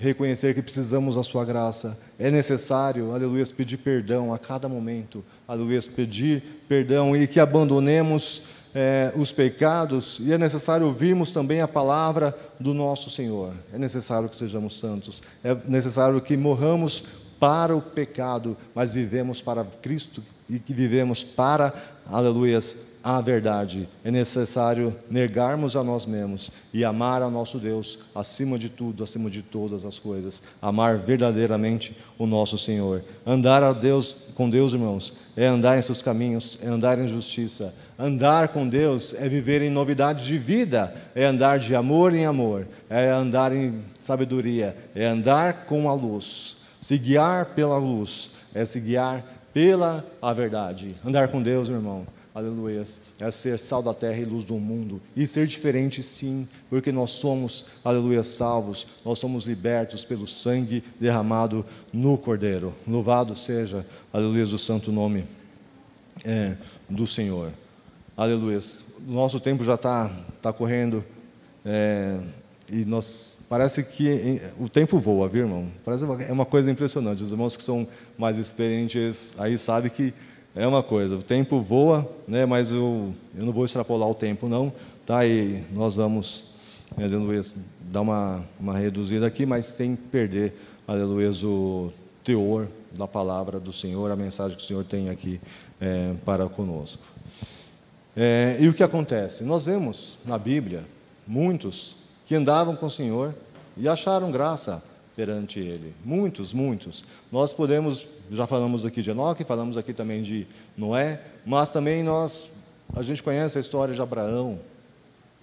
reconhecer que precisamos da Sua graça. É necessário, aleluia, pedir perdão a cada momento, aleluia, pedir perdão e que abandonemos é, os pecados, e é necessário ouvirmos também a palavra do nosso Senhor. É necessário que sejamos santos, é necessário que morramos para o pecado, mas vivemos para Cristo e que vivemos para, aleluias, a verdade. É necessário negarmos a nós mesmos e amar a nosso Deus acima de tudo, acima de todas as coisas. Amar verdadeiramente o nosso Senhor. Andar a Deus, com Deus, irmãos, é andar em seus caminhos, é andar em justiça. Andar com Deus é viver em novidade de vida, é andar de amor em amor, é andar em sabedoria, é andar com a luz. Se guiar pela luz, é se guiar pela a verdade. Andar com Deus, meu irmão, aleluia, é ser sal da terra e luz do mundo. E ser diferente, sim, porque nós somos, aleluia, salvos, nós somos libertos pelo sangue derramado no Cordeiro. Louvado seja, aleluia, o santo nome é, do Senhor. Aleluia. Nosso tempo já está tá correndo é, e nós parece que o tempo voa, viu, irmão? Parece é uma coisa impressionante. Os irmãos que são mais experientes aí sabem que é uma coisa. O tempo voa, né? Mas eu, eu não vou extrapolar o tempo, não, tá? E nós vamos, aleluia, dar uma, uma reduzida aqui, mas sem perder, aleluia, o teor da palavra do Senhor, a mensagem que o Senhor tem aqui é, para conosco. É, e o que acontece? Nós vemos na Bíblia muitos que andavam com o Senhor e acharam graça perante Ele. Muitos, muitos. Nós podemos, já falamos aqui de Enoque, falamos aqui também de Noé, mas também nós, a gente conhece a história de Abraão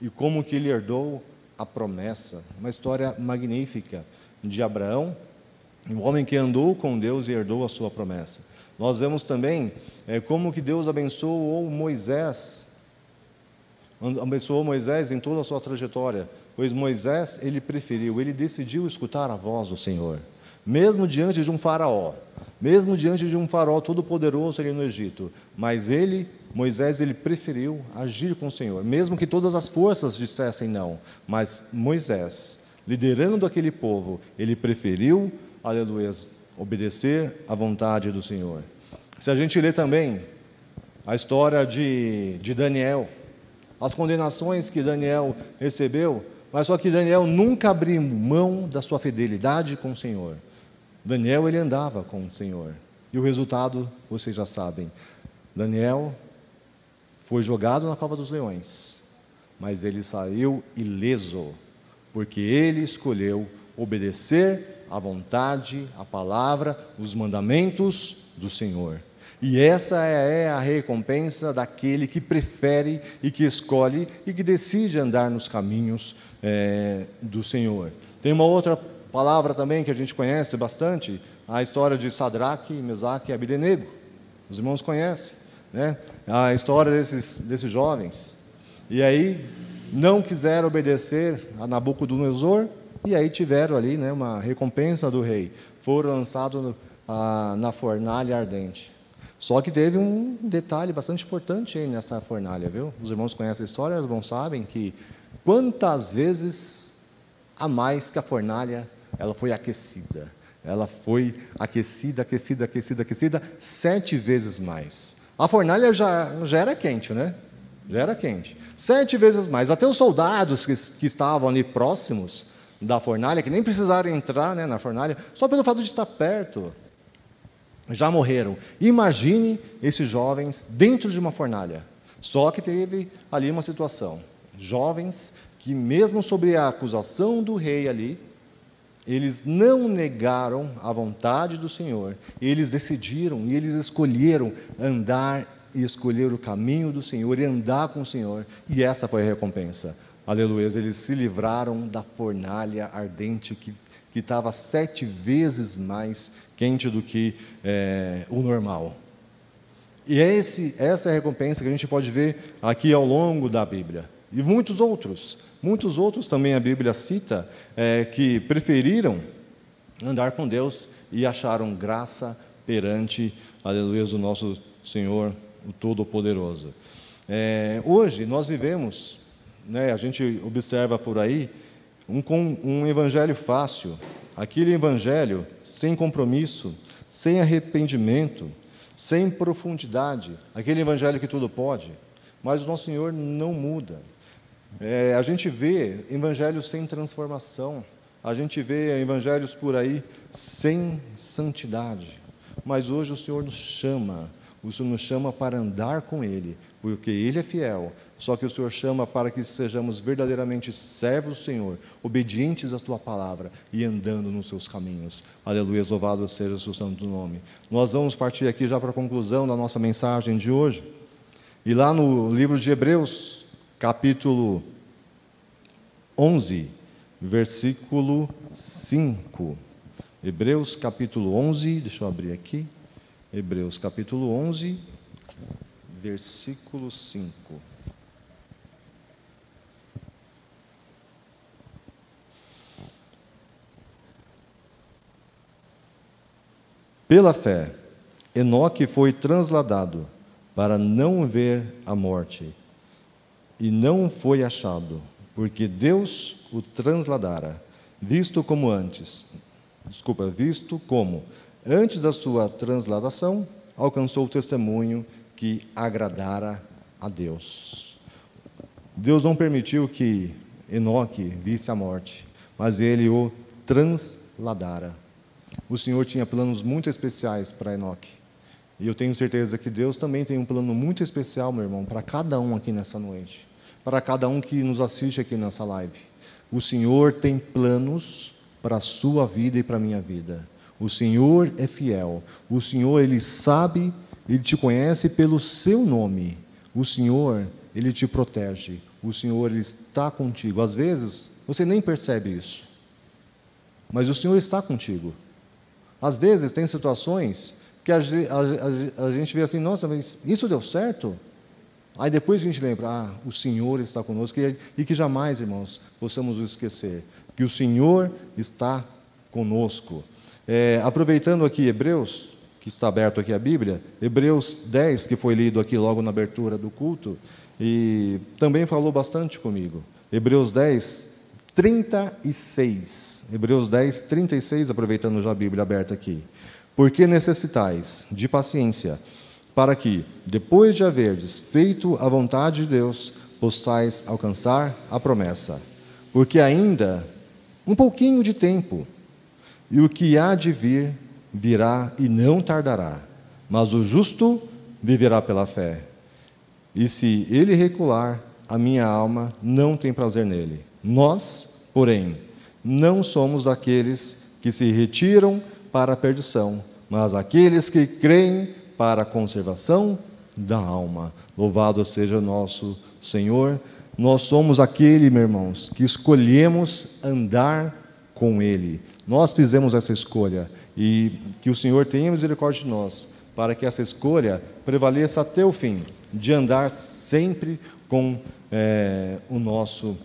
e como que ele herdou a promessa. Uma história magnífica de Abraão, um homem que andou com Deus e herdou a sua promessa. Nós vemos também é, como que Deus abençoou Moisés, abençoou Moisés em toda a sua trajetória pois Moisés, ele preferiu, ele decidiu escutar a voz do Senhor, mesmo diante de um faraó, mesmo diante de um faraó todo-poderoso ali no Egito, mas ele, Moisés, ele preferiu agir com o Senhor, mesmo que todas as forças dissessem não, mas Moisés, liderando aquele povo, ele preferiu, aleluia, obedecer à vontade do Senhor. Se a gente lê também a história de, de Daniel, as condenações que Daniel recebeu, mas só que Daniel nunca abriu mão da sua fidelidade com o Senhor. Daniel ele andava com o Senhor. E o resultado, vocês já sabem. Daniel foi jogado na cova dos leões, mas ele saiu ileso, porque ele escolheu obedecer a vontade, a palavra, os mandamentos do Senhor. E essa é a recompensa daquele que prefere e que escolhe e que decide andar nos caminhos é, do Senhor. Tem uma outra palavra também que a gente conhece bastante, a história de Sadraque, Mesaque e Abidenego. Os irmãos conhecem, né? A história desses, desses jovens. E aí não quiseram obedecer a Nabucodonosor e aí tiveram ali né, uma recompensa do rei. Foram lançados na fornalha ardente. Só que teve um detalhe bastante importante aí nessa fornalha, viu? Os irmãos conhecem a história, os irmãos sabem que quantas vezes a mais que a fornalha ela foi aquecida. Ela foi aquecida, aquecida, aquecida, aquecida, sete vezes mais. A fornalha já, já era quente, né? Já era quente. Sete vezes mais. Até os soldados que, que estavam ali próximos da fornalha, que nem precisaram entrar né, na fornalha, só pelo fato de estar perto, já morreram. Imagine esses jovens dentro de uma fornalha. Só que teve ali uma situação. Jovens que, mesmo sobre a acusação do rei ali, eles não negaram a vontade do Senhor, eles decidiram e eles escolheram andar e escolher o caminho do Senhor e andar com o Senhor, e essa foi a recompensa. Aleluia, eles se livraram da fornalha ardente que estava sete vezes mais quente do que é, o normal. E é esse, essa é a recompensa que a gente pode ver aqui ao longo da Bíblia. E muitos outros. Muitos outros também a Bíblia cita é, que preferiram andar com Deus e acharam graça perante, aleluia, o nosso Senhor, o Todo-Poderoso. É, hoje nós vivemos, né, a gente observa por aí, um, um evangelho fácil, aquele evangelho sem compromisso, sem arrependimento, sem profundidade, aquele evangelho que tudo pode. Mas o nosso Senhor não muda. É, a gente vê evangelhos sem transformação, a gente vê evangelhos por aí sem santidade. Mas hoje o Senhor nos chama, o Senhor nos chama para andar com Ele, porque Ele é fiel. Só que o Senhor chama para que sejamos verdadeiramente servos do Senhor, obedientes à Tua palavra e andando nos Seus caminhos. Aleluia, louvado seja o seu santo nome. Nós vamos partir aqui já para a conclusão da nossa mensagem de hoje. E lá no livro de Hebreus, capítulo 11, versículo 5. Hebreus capítulo 11, deixa eu abrir aqui. Hebreus capítulo 11, versículo 5. Pela fé, Enoque foi transladado para não ver a morte e não foi achado, porque Deus o transladara, visto como antes, desculpa, visto como antes da sua transladação alcançou o testemunho que agradara a Deus. Deus não permitiu que Enoque visse a morte, mas ele o transladara. O Senhor tinha planos muito especiais para Enoque. E eu tenho certeza que Deus também tem um plano muito especial, meu irmão, para cada um aqui nessa noite para cada um que nos assiste aqui nessa live. O Senhor tem planos para a sua vida e para a minha vida. O Senhor é fiel. O Senhor, Ele sabe, Ele te conhece pelo seu nome. O Senhor, Ele te protege. O Senhor, Ele está contigo. Às vezes, você nem percebe isso. Mas o Senhor está contigo. Às vezes, tem situações que a, a, a, a gente vê assim, nossa, mas isso deu certo? Aí depois a gente lembra, ah, o Senhor está conosco, e que jamais, irmãos, possamos esquecer, que o Senhor está conosco. É, aproveitando aqui Hebreus, que está aberto aqui a Bíblia, Hebreus 10, que foi lido aqui logo na abertura do culto, e também falou bastante comigo. Hebreus 10, 36. Hebreus 10, 36, aproveitando já a Bíblia aberta aqui. Porque necessitais de paciência, para que, depois de haverdes feito a vontade de Deus, possais alcançar a promessa. Porque ainda um pouquinho de tempo, e o que há de vir virá e não tardará, mas o justo viverá pela fé. E se ele recular, a minha alma não tem prazer nele. Nós, porém, não somos daqueles que se retiram para a perdição, mas aqueles que creem para a conservação da alma. Louvado seja nosso Senhor. Nós somos aquele, meus irmãos, que escolhemos andar com Ele. Nós fizemos essa escolha e que o Senhor tenha misericórdia de nós, para que essa escolha prevaleça até o fim, de andar sempre com é, o nosso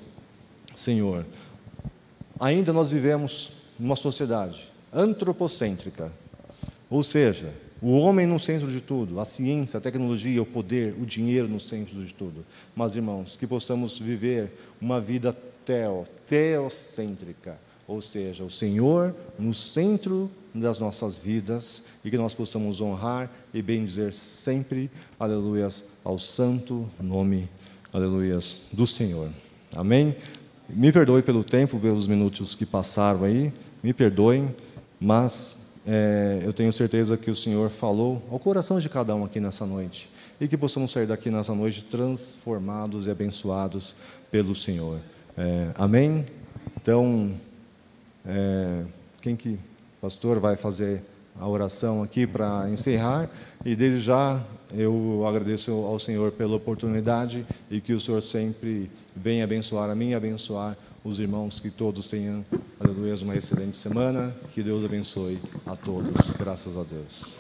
Senhor. Ainda nós vivemos numa sociedade antropocêntrica, ou seja, o homem no centro de tudo, a ciência, a tecnologia, o poder, o dinheiro no centro de tudo. Mas, irmãos, que possamos viver uma vida teo, teocêntrica, ou seja, o Senhor no centro das nossas vidas e que nós possamos honrar e bendizer sempre, aleluias, ao santo nome, aleluias, do Senhor. Amém? Me perdoe pelo tempo, pelos minutos que passaram aí, me perdoem, mas é, eu tenho certeza que o Senhor falou ao coração de cada um aqui nessa noite e que possamos sair daqui nessa noite transformados e abençoados pelo Senhor. É, amém? Então, é, quem que, pastor, vai fazer a oração aqui para encerrar? E desde já eu agradeço ao Senhor pela oportunidade e que o Senhor sempre venha abençoar a mim e abençoar os irmãos, que todos tenham, aleluia, uma excelente semana, que Deus abençoe a todos, graças a Deus.